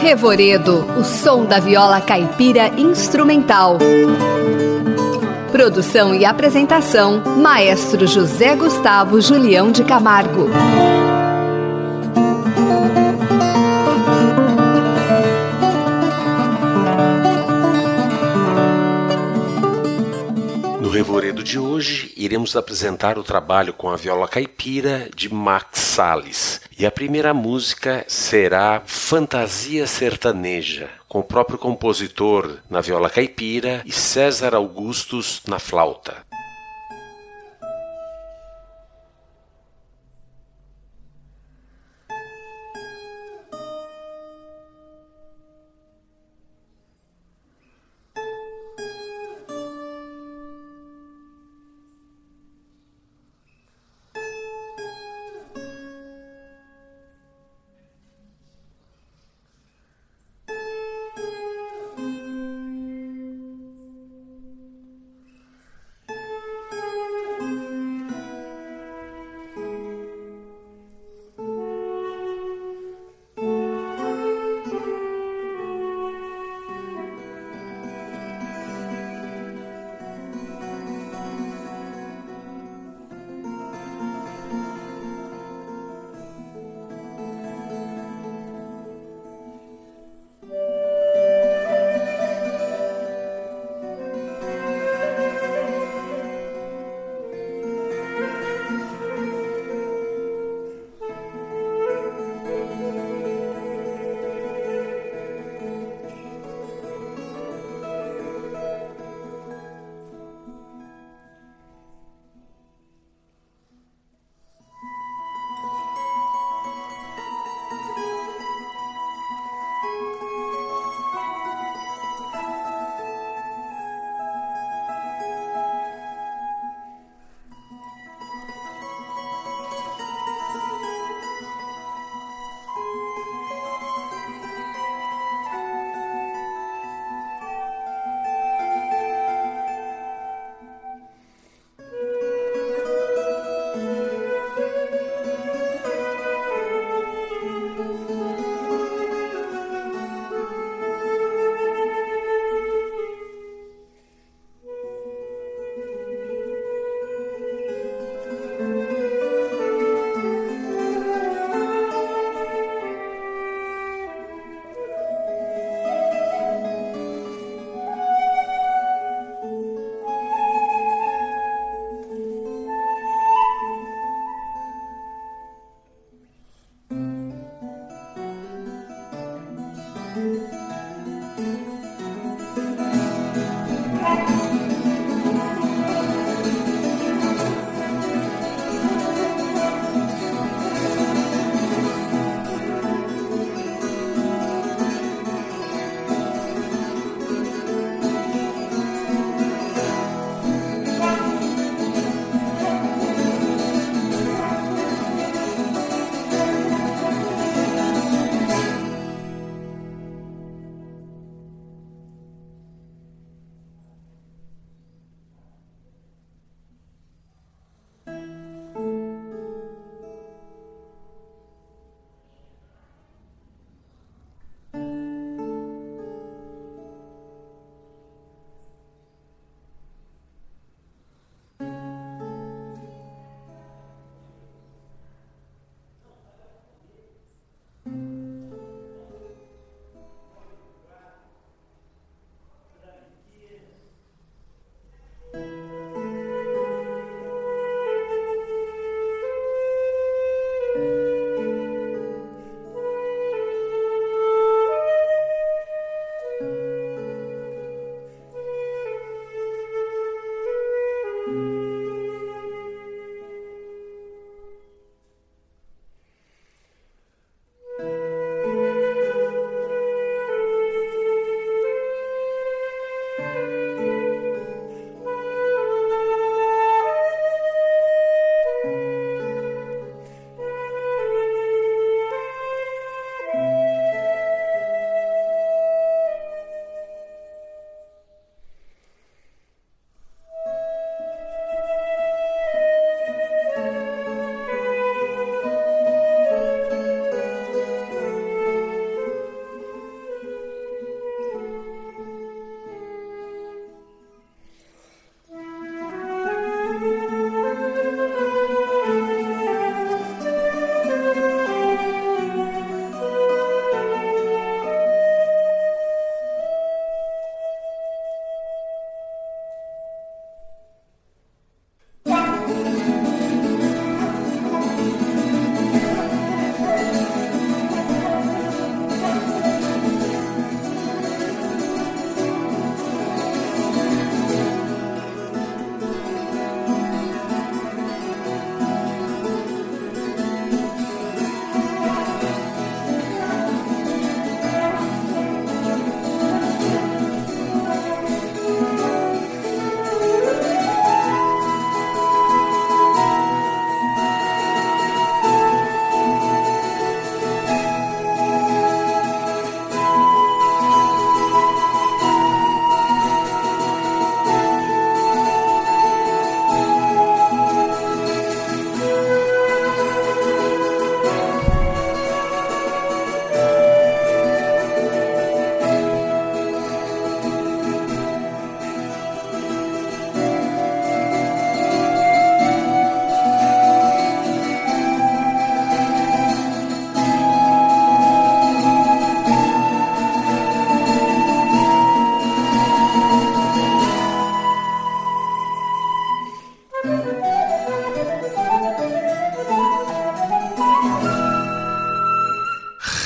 Revoredo, o som da viola caipira instrumental. Produção e apresentação: Maestro José Gustavo Julião de Camargo. No Revoredo de hoje, iremos apresentar o trabalho com a viola caipira de Max Salles. E a primeira música será Fantasia Sertaneja, com o próprio compositor na viola caipira e César Augustus na flauta.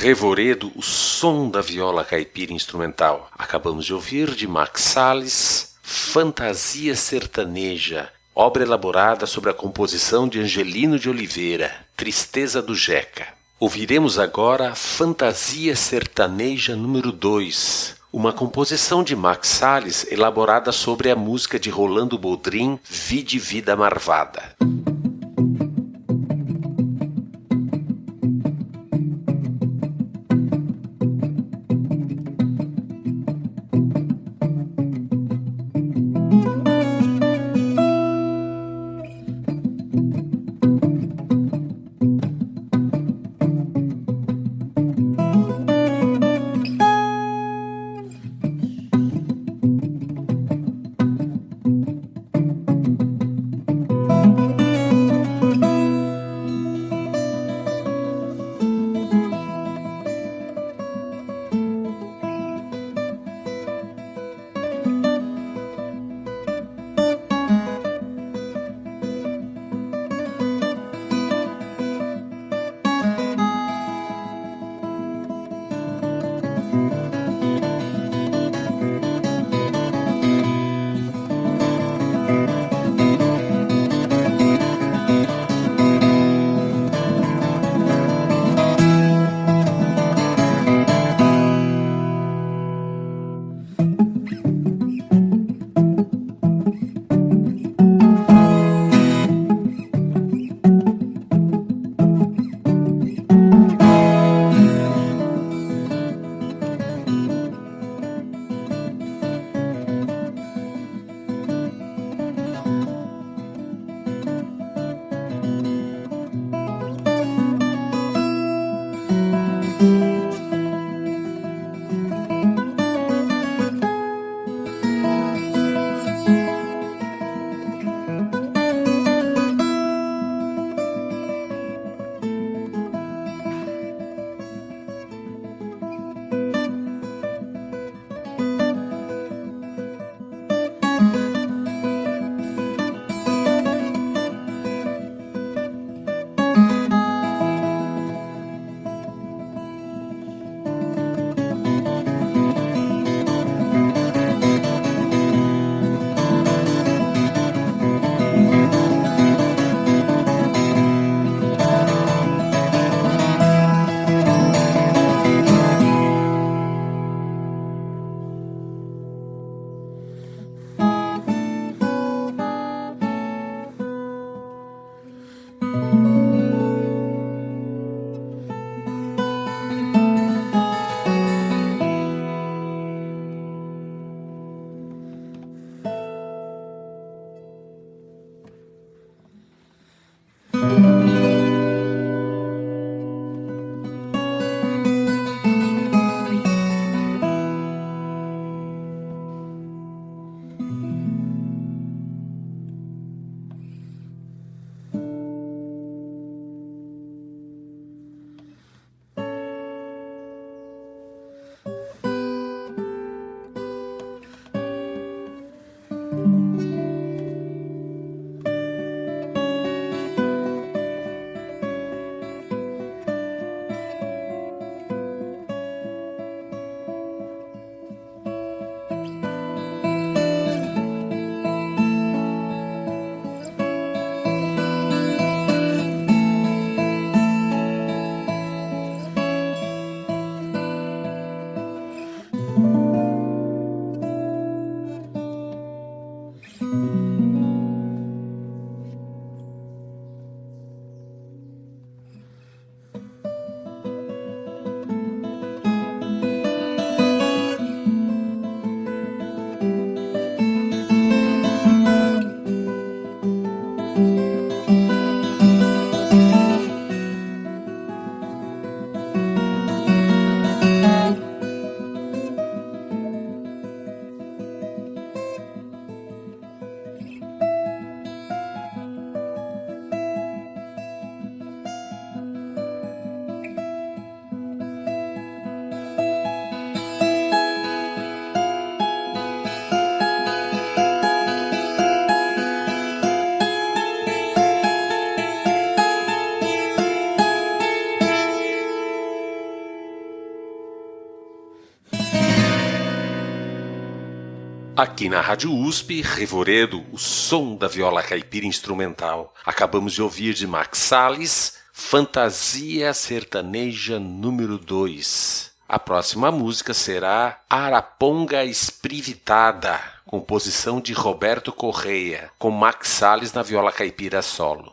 Revoredo, o som da viola caipira instrumental. Acabamos de ouvir de Max Salles, Fantasia Sertaneja, obra elaborada sobre a composição de Angelino de Oliveira, Tristeza do Jeca. Ouviremos agora Fantasia Sertaneja número 2, uma composição de Max Salles elaborada sobre a música de Rolando Boldrin, Vide Vida Marvada. Aqui na Rádio USP, Revoredo, o som da viola caipira instrumental. Acabamos de ouvir de Max Salles, Fantasia Sertaneja número 2. A próxima música será Araponga Esprivitada, composição de Roberto Correia, com Max Salles na viola caipira solo.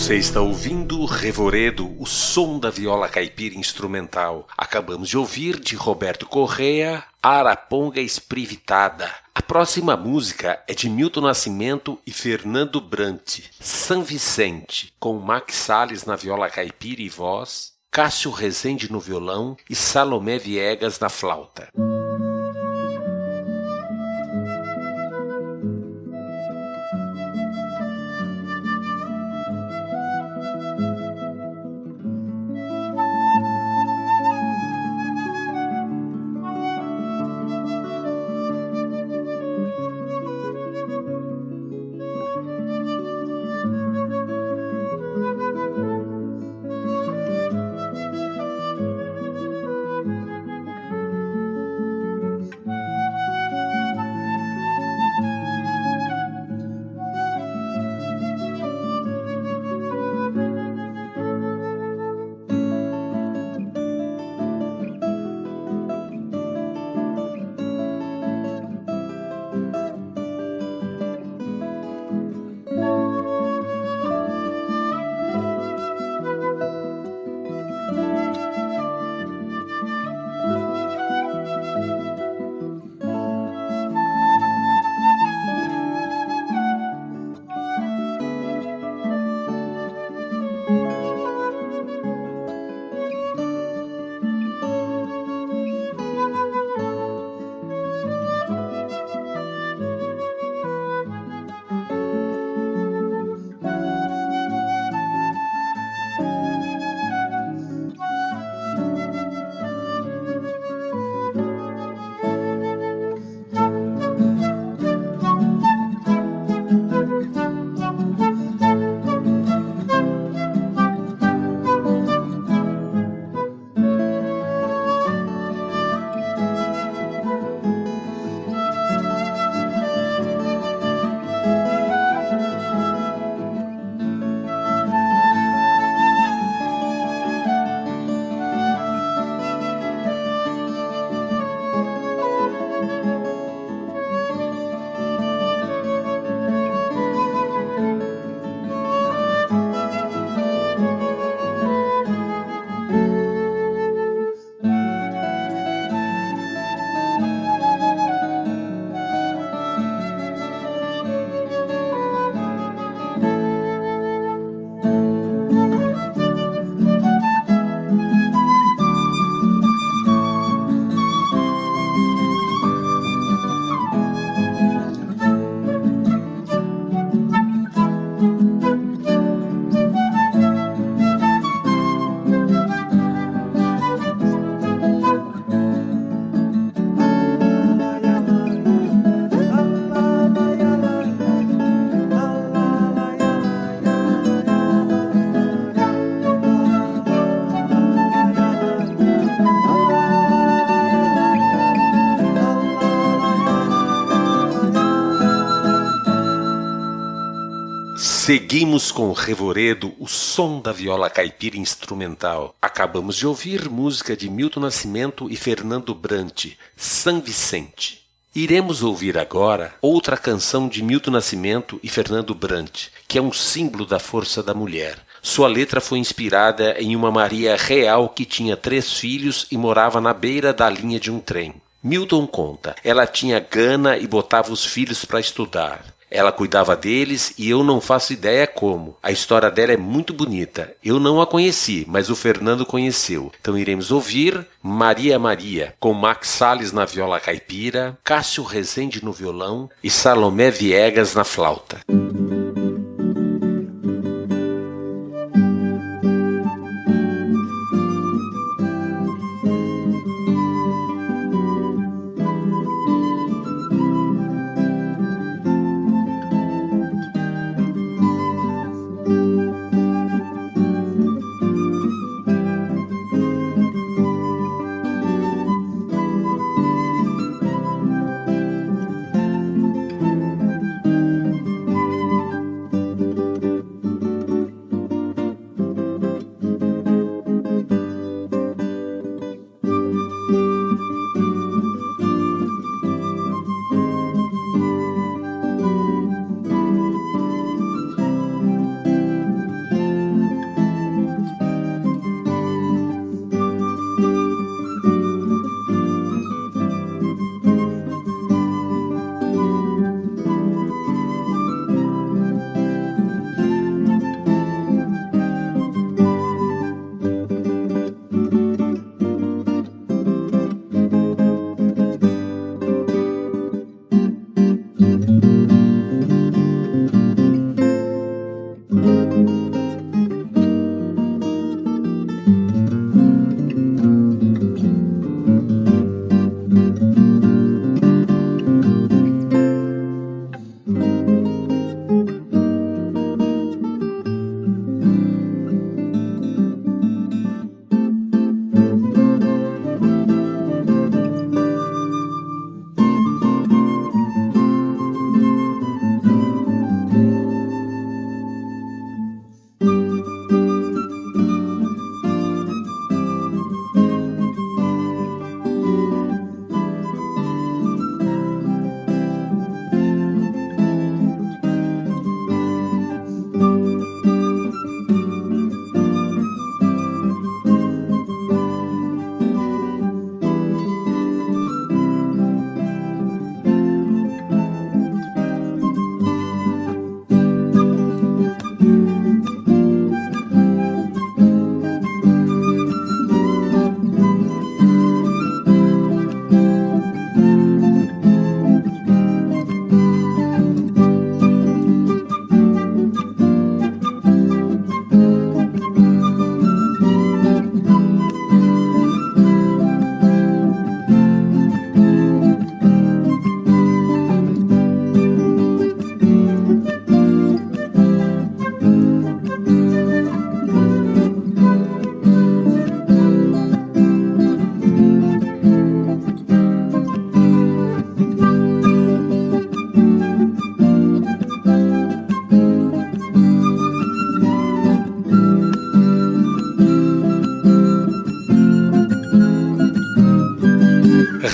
Você está ouvindo Revoredo, o som da viola caipira instrumental. Acabamos de ouvir de Roberto Correa, Araponga Esprivitada. A próxima música é de Milton Nascimento e Fernando Brant, São Vicente, com Max Salles na viola caipira e voz, Cássio Rezende no violão e Salomé Viegas na flauta. Seguimos com Revoredo, o som da viola caipira instrumental. Acabamos de ouvir música de Milton Nascimento e Fernando Brant, São Vicente. Iremos ouvir agora outra canção de Milton Nascimento e Fernando Brant, que é um símbolo da força da mulher. Sua letra foi inspirada em uma Maria real que tinha três filhos e morava na beira da linha de um trem. Milton conta: ela tinha gana e botava os filhos para estudar. Ela cuidava deles e eu não faço ideia como. A história dela é muito bonita. Eu não a conheci, mas o Fernando conheceu. Então iremos ouvir Maria Maria, com Max Salles na viola caipira, Cássio Rezende no violão e Salomé Viegas na flauta.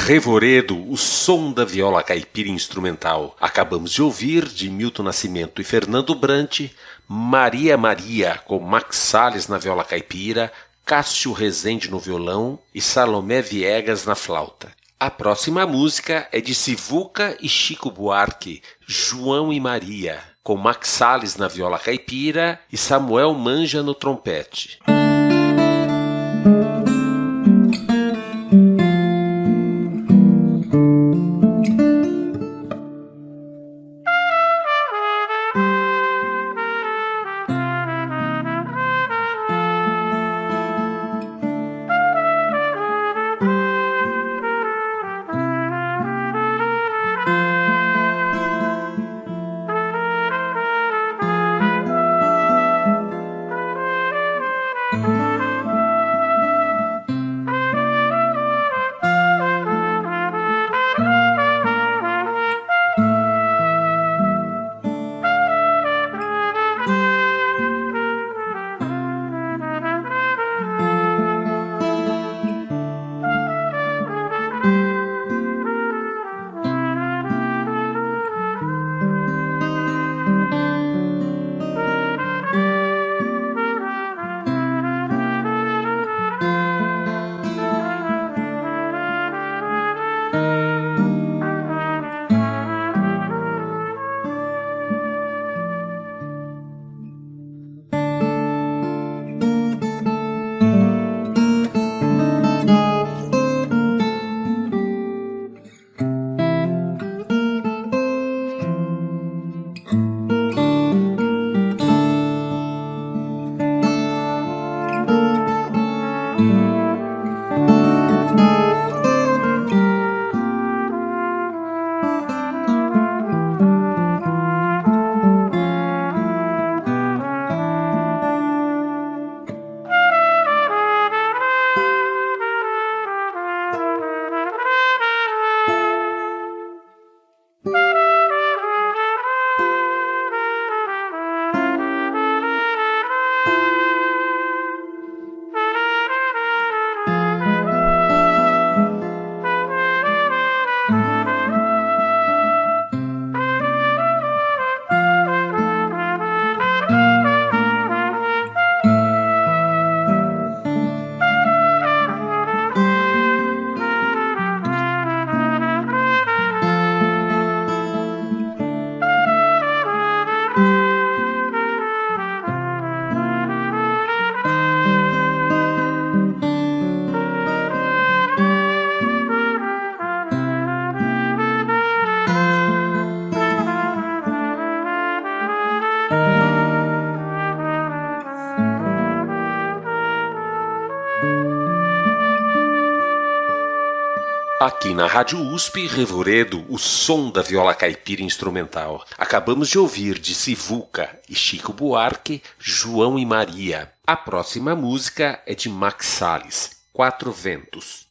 Revoredo, o som da viola caipira instrumental. Acabamos de ouvir, de Milton Nascimento e Fernando Brant, Maria Maria, com Max Salles na viola caipira, Cássio Rezende no violão e Salomé Viegas na flauta. A próxima música é de Sivuca e Chico Buarque, João e Maria, com Max Salles na viola caipira e Samuel Manja no trompete. Na Rádio USP, Revoredo, o som da viola caipira instrumental. Acabamos de ouvir de Sivuca e Chico Buarque, João e Maria. A próxima música é de Max Salles, Quatro Ventos.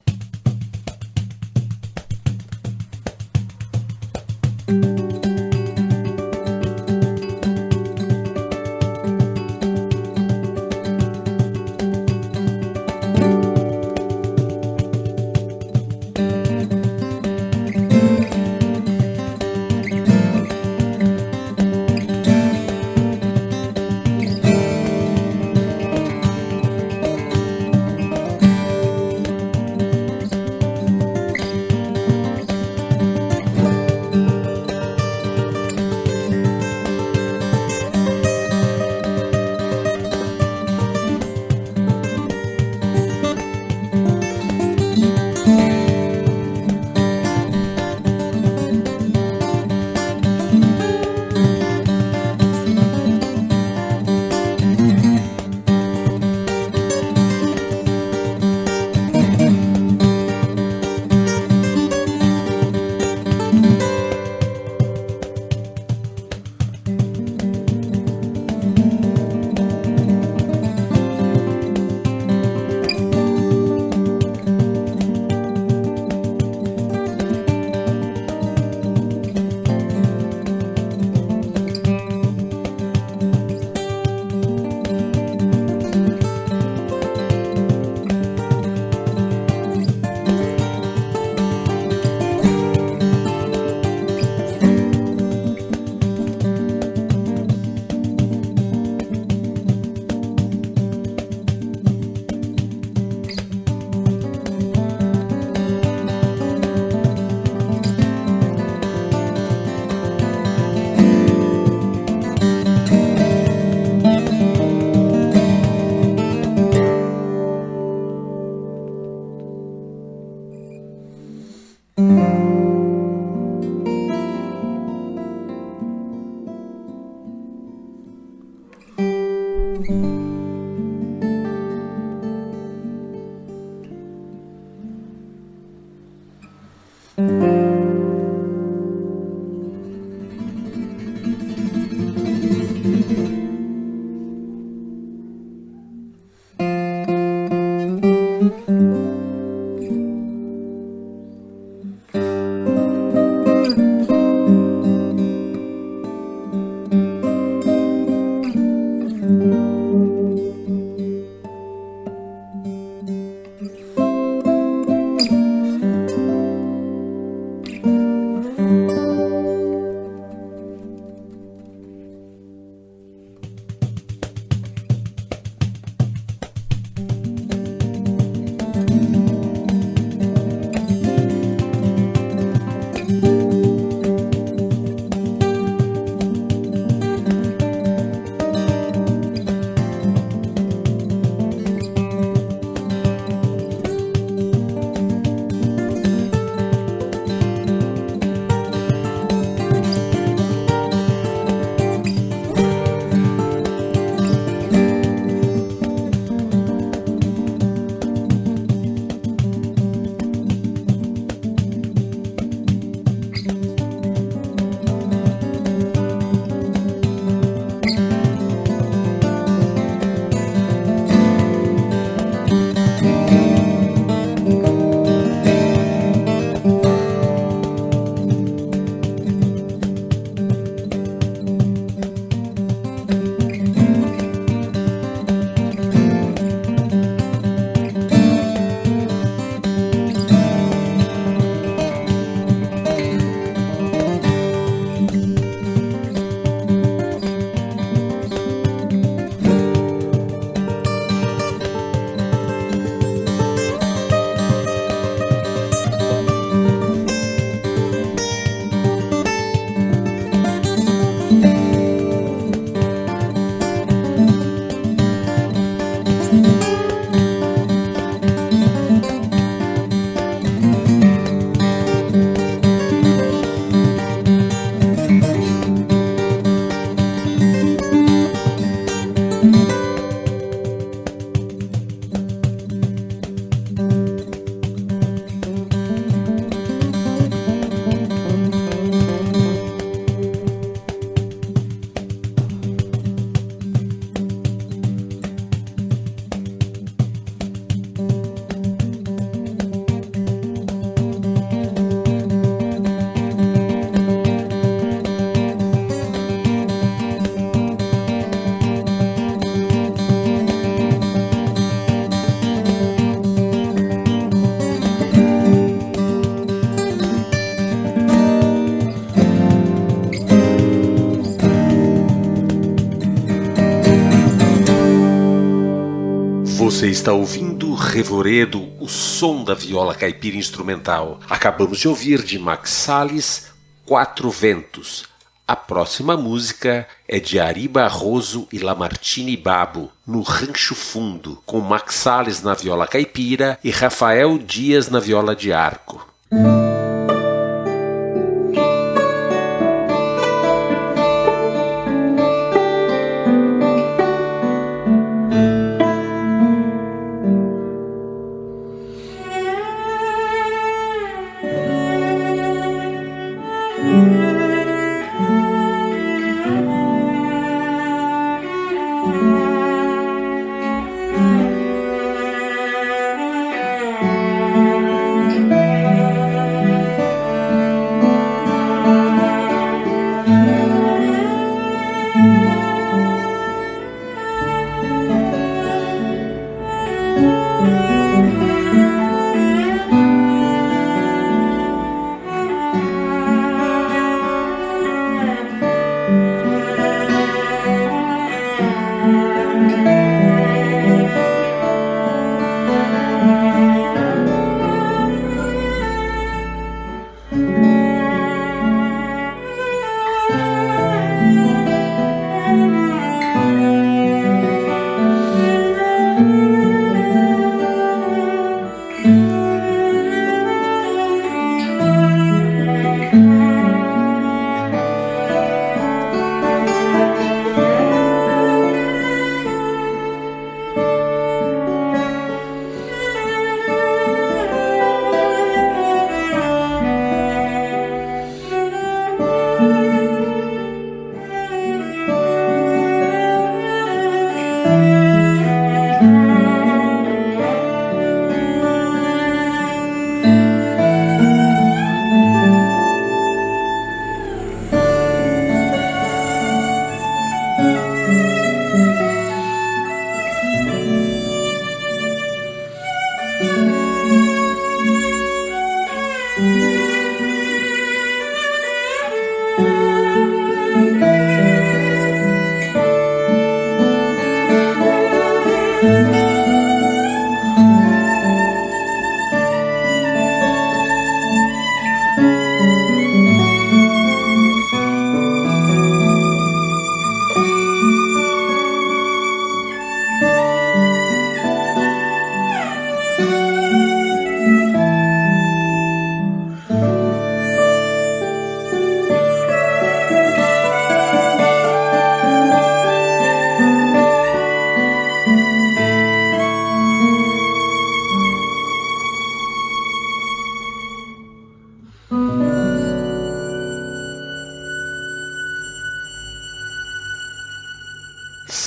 Você está ouvindo Revoredo, o som da viola caipira instrumental. Acabamos de ouvir de Max Salles, Quatro Ventos. A próxima música é de Ari Barroso e Lamartine Babo, no Rancho Fundo, com Max Salles na viola caipira e Rafael Dias na viola de arco.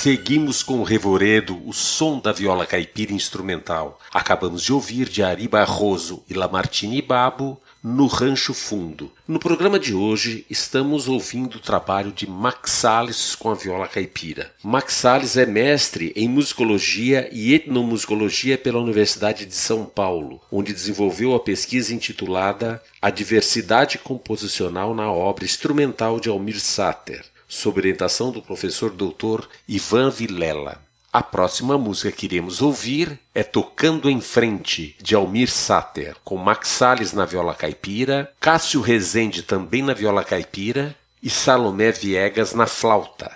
Seguimos com o Revoredo, o som da viola caipira instrumental. Acabamos de ouvir de Ari Barroso e Lamartine Babo no Rancho Fundo. No programa de hoje estamos ouvindo o trabalho de Max Salles com a viola caipira. Max Salles é mestre em musicologia e etnomusicologia pela Universidade de São Paulo, onde desenvolveu a pesquisa intitulada A Diversidade Composicional na Obra Instrumental de Almir Sater sob orientação do professor doutor Ivan Vilela. A próxima música que iremos ouvir é Tocando em Frente, de Almir Sater, com Max Salles na viola caipira, Cássio Rezende também na viola caipira e Salomé Viegas na flauta.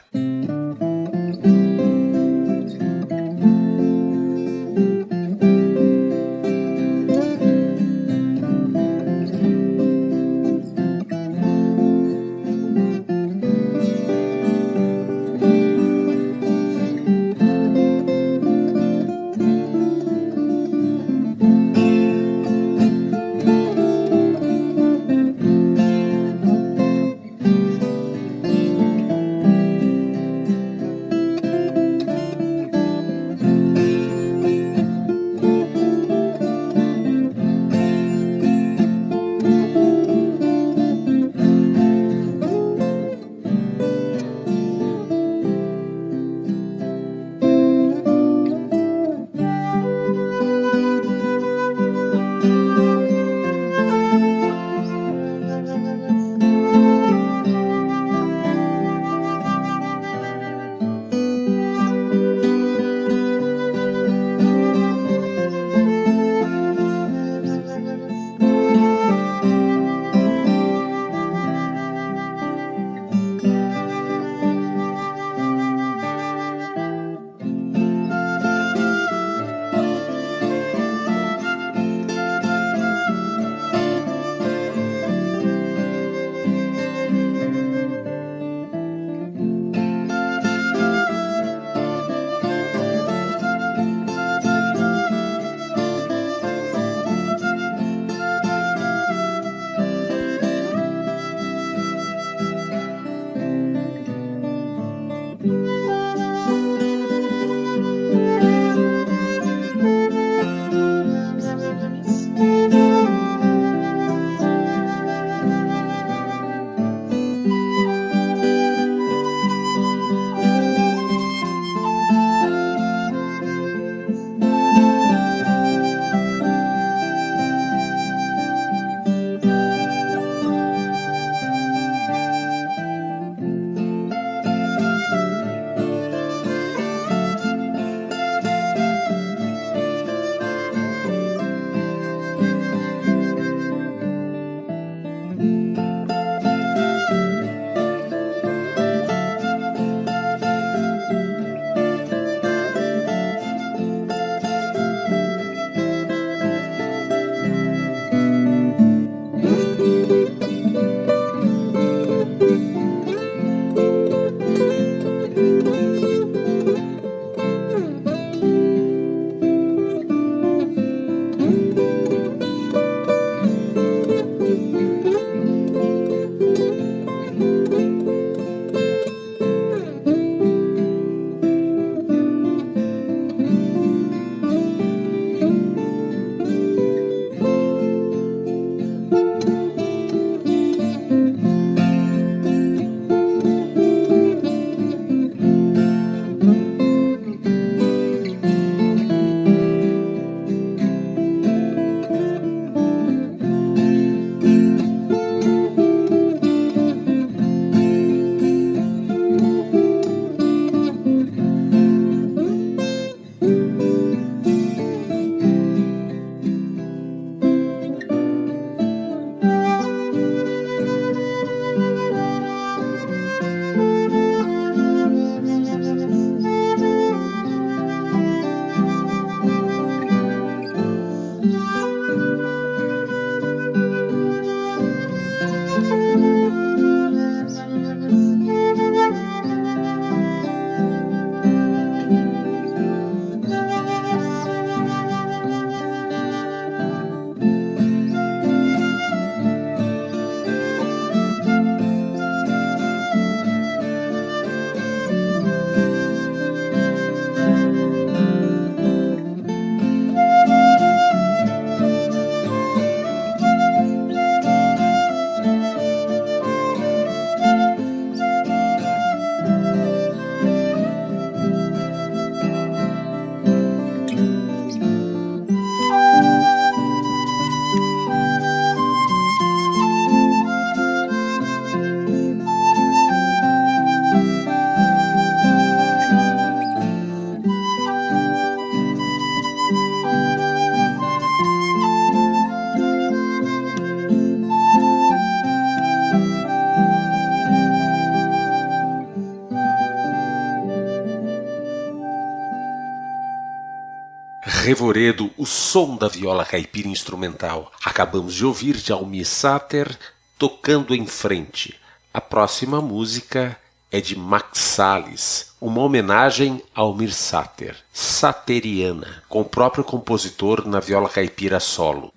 Revoredo, o som da viola caipira instrumental. Acabamos de ouvir de Almir Sater tocando em frente. A próxima música é de Max Salles, uma homenagem ao Almir Sater, Sateriana, com o próprio compositor na viola caipira solo.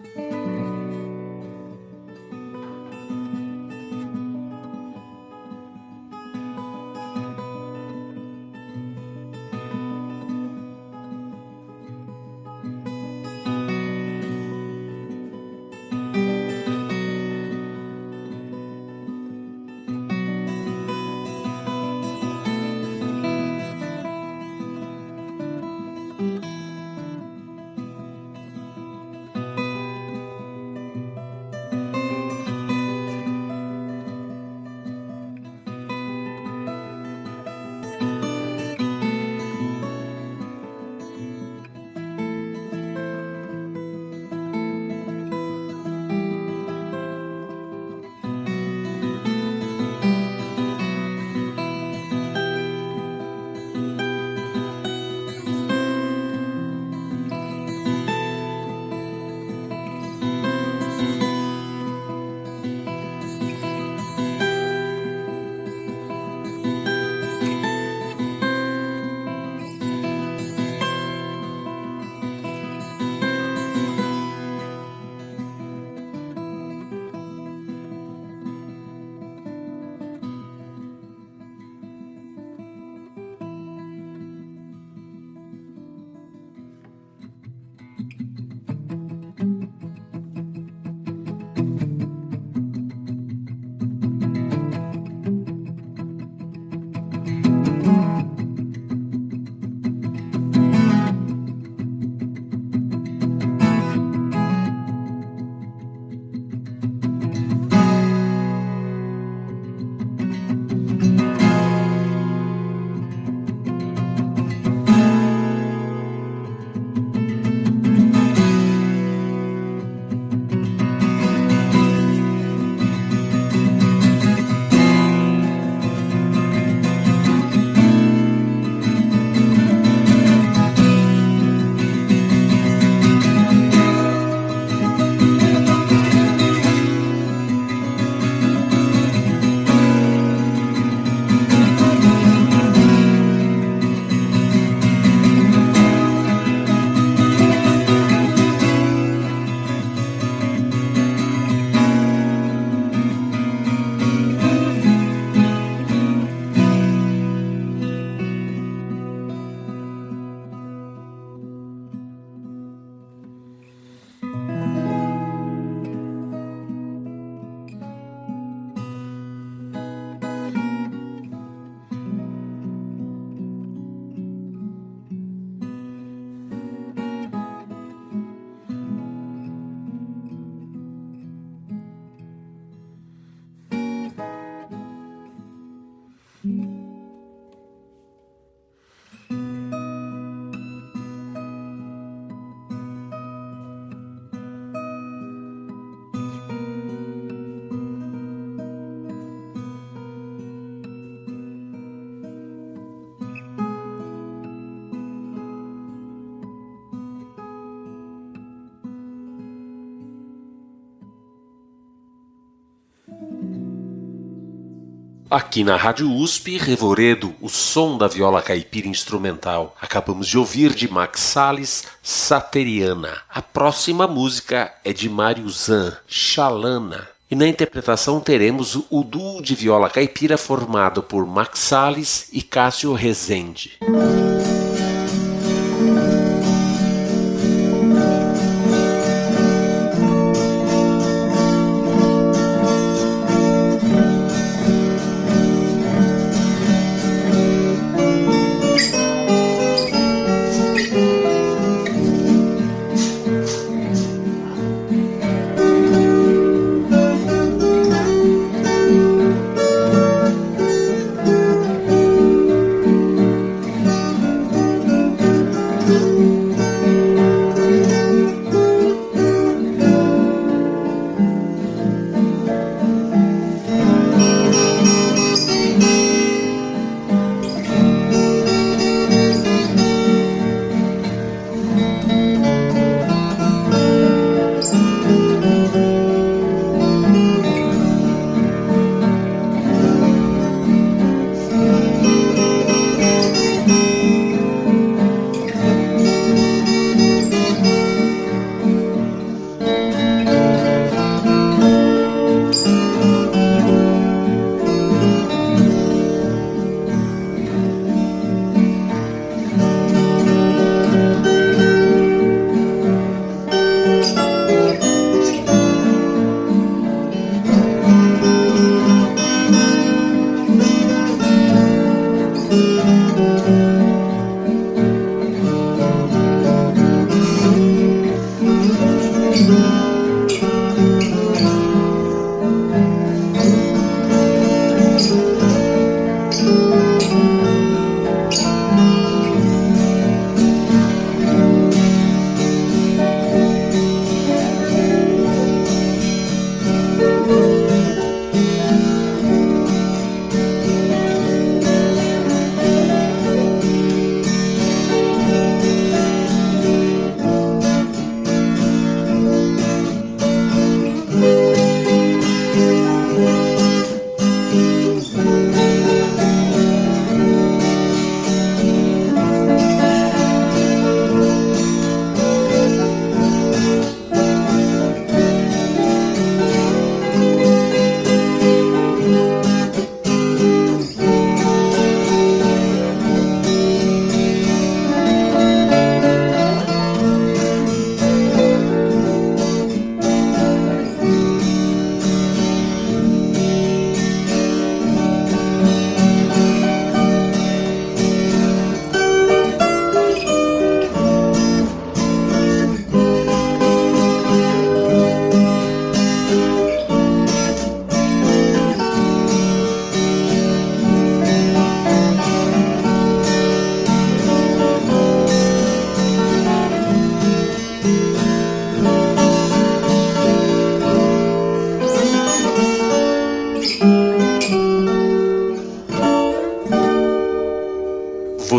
Aqui na Rádio USP, Revoredo, o som da viola caipira instrumental. Acabamos de ouvir de Max Salles, Sateriana. A próxima música é de Mário Zan, Xalana. E na interpretação teremos o duo de viola caipira formado por Max Salles e Cássio Rezende.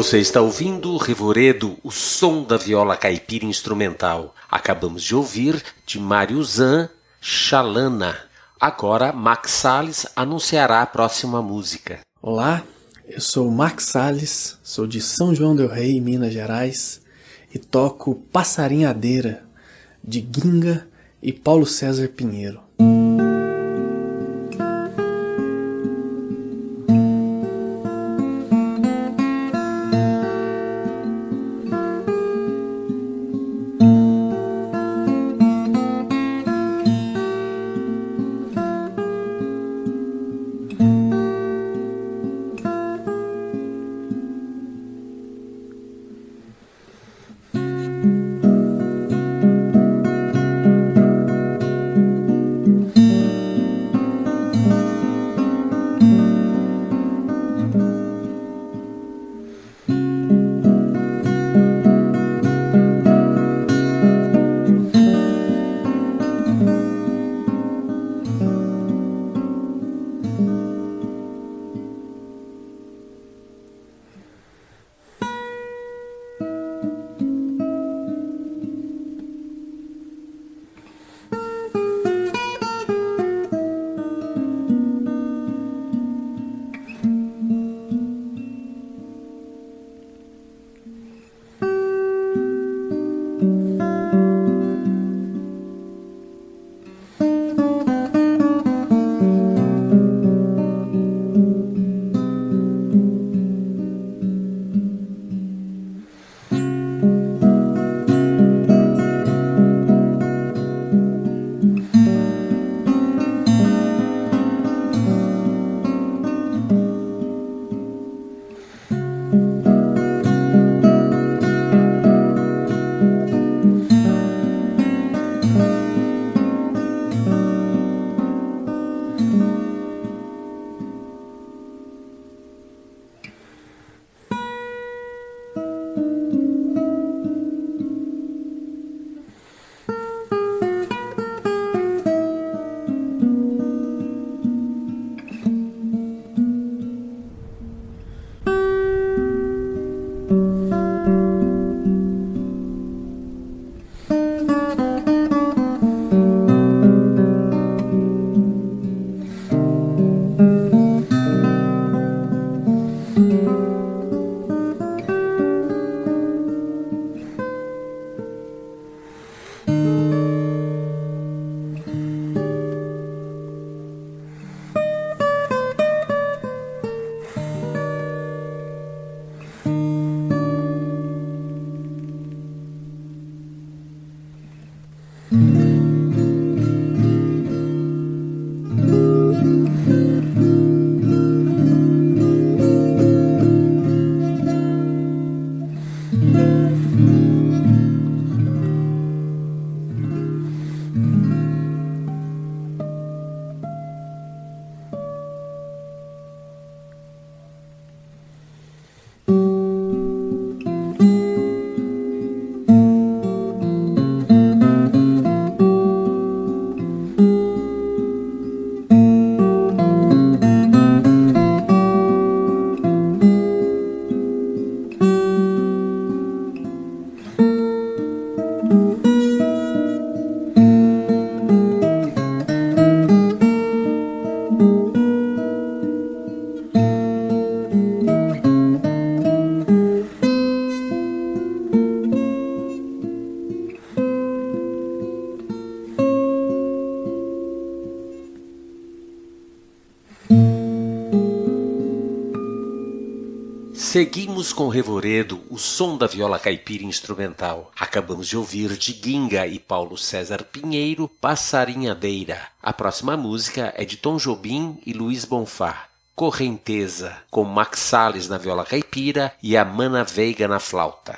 Você está ouvindo o Revoredo, o som da viola caipira instrumental. Acabamos de ouvir de Mário Zan, Xalana. Agora, Max Salles anunciará a próxima música. Olá, eu sou Max Salles, sou de São João del Rei, Minas Gerais, e toco Passarinhadeira, de Ginga e Paulo César Pinheiro. Seguimos com Revoredo, o som da viola caipira instrumental. Acabamos de ouvir de Ginga e Paulo César Pinheiro, Passarinhadeira. A próxima música é de Tom Jobim e Luiz Bonfá. Correnteza, com Max Salles na viola caipira e Amana Veiga na flauta.